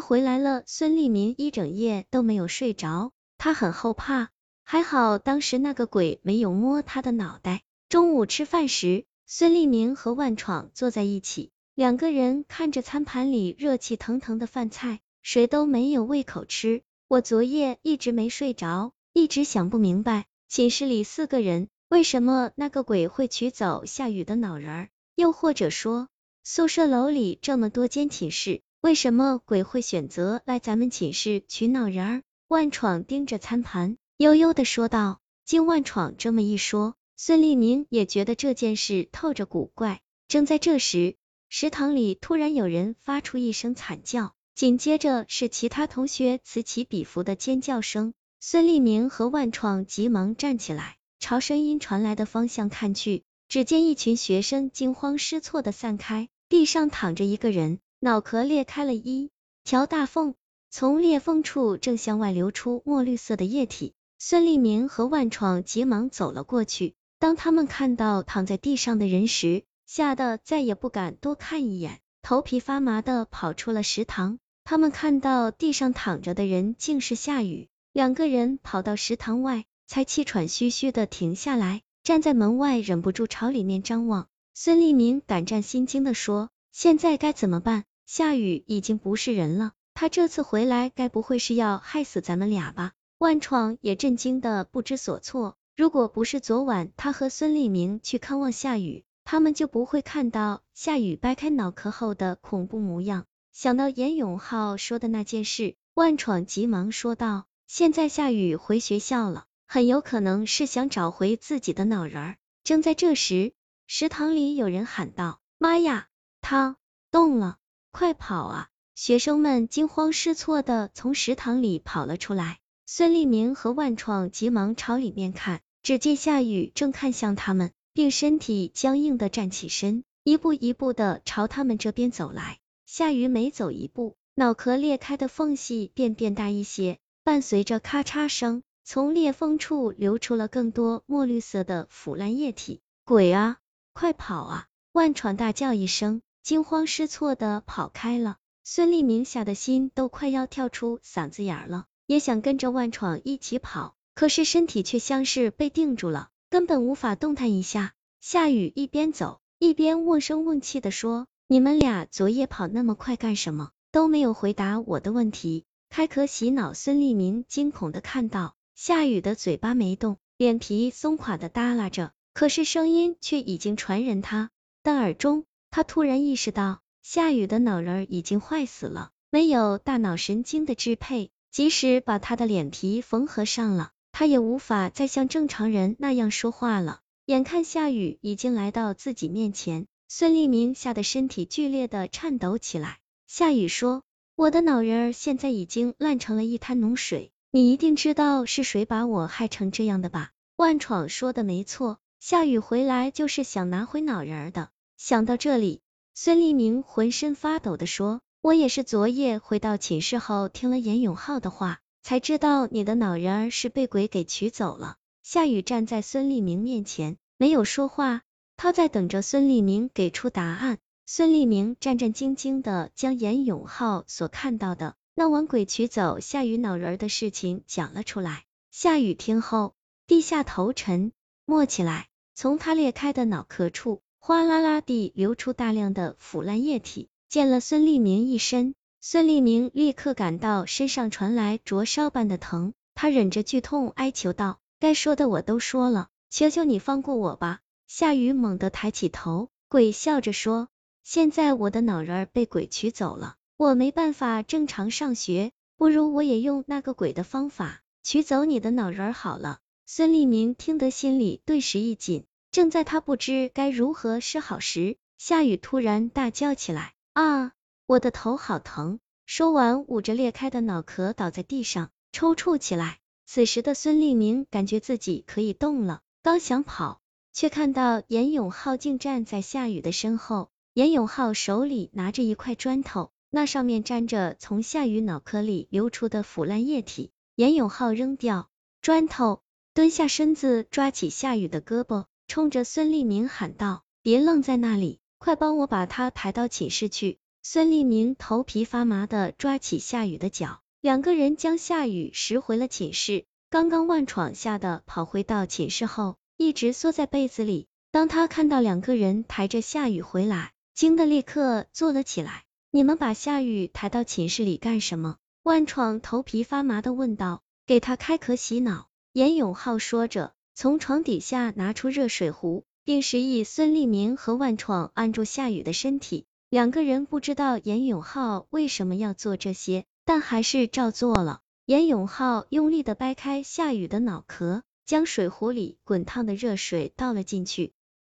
回来了，孙立民一整夜都没有睡着，他很后怕，还好当时那个鬼没有摸他的脑袋。中午吃饭时，孙立明和万闯坐在一起，两个人看着餐盘里热气腾腾的饭菜，谁都没有胃口吃。我昨夜一直没睡着，一直想不明白，寝室里四个人，为什么那个鬼会取走夏雨的脑仁儿？又或者说，宿舍楼里这么多间寝室，为什么鬼会选择来咱们寝室取脑仁儿？万闯盯着餐盘，悠悠的说道。经万闯这么一说。孙立明也觉得这件事透着古怪。正在这时，食堂里突然有人发出一声惨叫，紧接着是其他同学此起彼伏的尖叫声。孙立明和万闯急忙站起来，朝声音传来的方向看去，只见一群学生惊慌失措的散开，地上躺着一个人，脑壳裂开了一条大缝，从裂缝处正向外流出墨绿色的液体。孙立明和万创急忙走了过去。当他们看到躺在地上的人时，吓得再也不敢多看一眼，头皮发麻的跑出了食堂。他们看到地上躺着的人竟是夏雨，两个人跑到食堂外，才气喘吁吁的停下来，站在门外，忍不住朝里面张望。孙立明胆战心惊的说：“现在该怎么办？夏雨已经不是人了，他这次回来，该不会是要害死咱们俩吧？”万闯也震惊的不知所措。如果不是昨晚他和孙立明去看望夏雨，他们就不会看到夏雨掰开脑壳后的恐怖模样。想到严永浩说的那件事，万闯急忙说道：“现在夏雨回学校了，很有可能是想找回自己的脑仁儿。”正在这时，食堂里有人喊道：“妈呀，他动了，快跑啊！”学生们惊慌失措的从食堂里跑了出来。孙立明和万创急忙朝里面看。只见夏雨正看向他们，并身体僵硬的站起身，一步一步的朝他们这边走来。夏雨每走一步，脑壳裂开的缝隙便变大一些，伴随着咔嚓声，从裂缝处流出了更多墨绿色的腐烂液体。鬼啊，快跑啊！万闯大叫一声，惊慌失措的跑开了。孙立明吓得心都快要跳出嗓子眼了，也想跟着万闯一起跑。可是身体却像是被定住了，根本无法动弹一下。夏雨一边走一边瓮声瓮气的说：“你们俩昨夜跑那么快干什么？都没有回答我的问题。”开壳洗脑，孙立明惊恐的看到夏雨的嘴巴没动，脸皮松垮的耷拉着，可是声音却已经传人他的耳中。他突然意识到，夏雨的脑仁已经坏死了，没有大脑神经的支配，即使把他的脸皮缝合上了。他也无法再像正常人那样说话了。眼看夏雨已经来到自己面前，孙立明吓得身体剧烈的颤抖起来。夏雨说：“我的脑仁现在已经烂成了一滩脓水，你一定知道是谁把我害成这样的吧？”万闯说的没错，夏雨回来就是想拿回脑仁的。想到这里，孙立明浑身发抖的说：“我也是昨夜回到寝室后听了严永浩的话。”才知道你的脑仁儿是被鬼给取走了。夏雨站在孙立明面前，没有说话，他在等着孙立明给出答案。孙立明战战兢兢的将严永浩所看到的那晚鬼取走夏雨脑仁儿的事情讲了出来。夏雨听后，低下头沉默起来。从他裂开的脑壳处，哗啦啦地流出大量的腐烂液体，溅了孙立明一身。孙立明立刻感到身上传来灼烧般的疼，他忍着剧痛哀求道：“该说的我都说了，求求你放过我吧。”夏雨猛地抬起头，鬼笑着说：“现在我的脑仁被鬼取走了，我没办法正常上学，不如我也用那个鬼的方法取走你的脑仁好了。”孙立明听得心里顿时一紧，正在他不知该如何是好时，夏雨突然大叫起来：“啊！”我的头好疼！说完，捂着裂开的脑壳倒在地上，抽搐起来。此时的孙立明感觉自己可以动了，刚想跑，却看到严永浩竟站在夏雨的身后。严永浩手里拿着一块砖头，那上面沾着从夏雨脑壳里流出的腐烂液体。严永浩扔掉砖头，蹲下身子，抓起夏雨的胳膊，冲着孙立明喊道：“别愣在那里，快帮我把他抬到寝室去。”孙立明头皮发麻的抓起夏雨的脚，两个人将夏雨拾回了寝室。刚刚万闯吓得跑回到寝室后，一直缩在被子里。当他看到两个人抬着夏雨回来，惊得立刻坐了起来。你们把夏雨抬到寝室里干什么？万闯头皮发麻的问道。给他开壳洗脑。严永浩说着，从床底下拿出热水壶，并示意孙立明和万闯按住夏雨的身体。两个人不知道严永浩为什么要做这些，但还是照做了。严永浩用力的掰开夏雨的脑壳，将水壶里滚烫的热水倒了进去，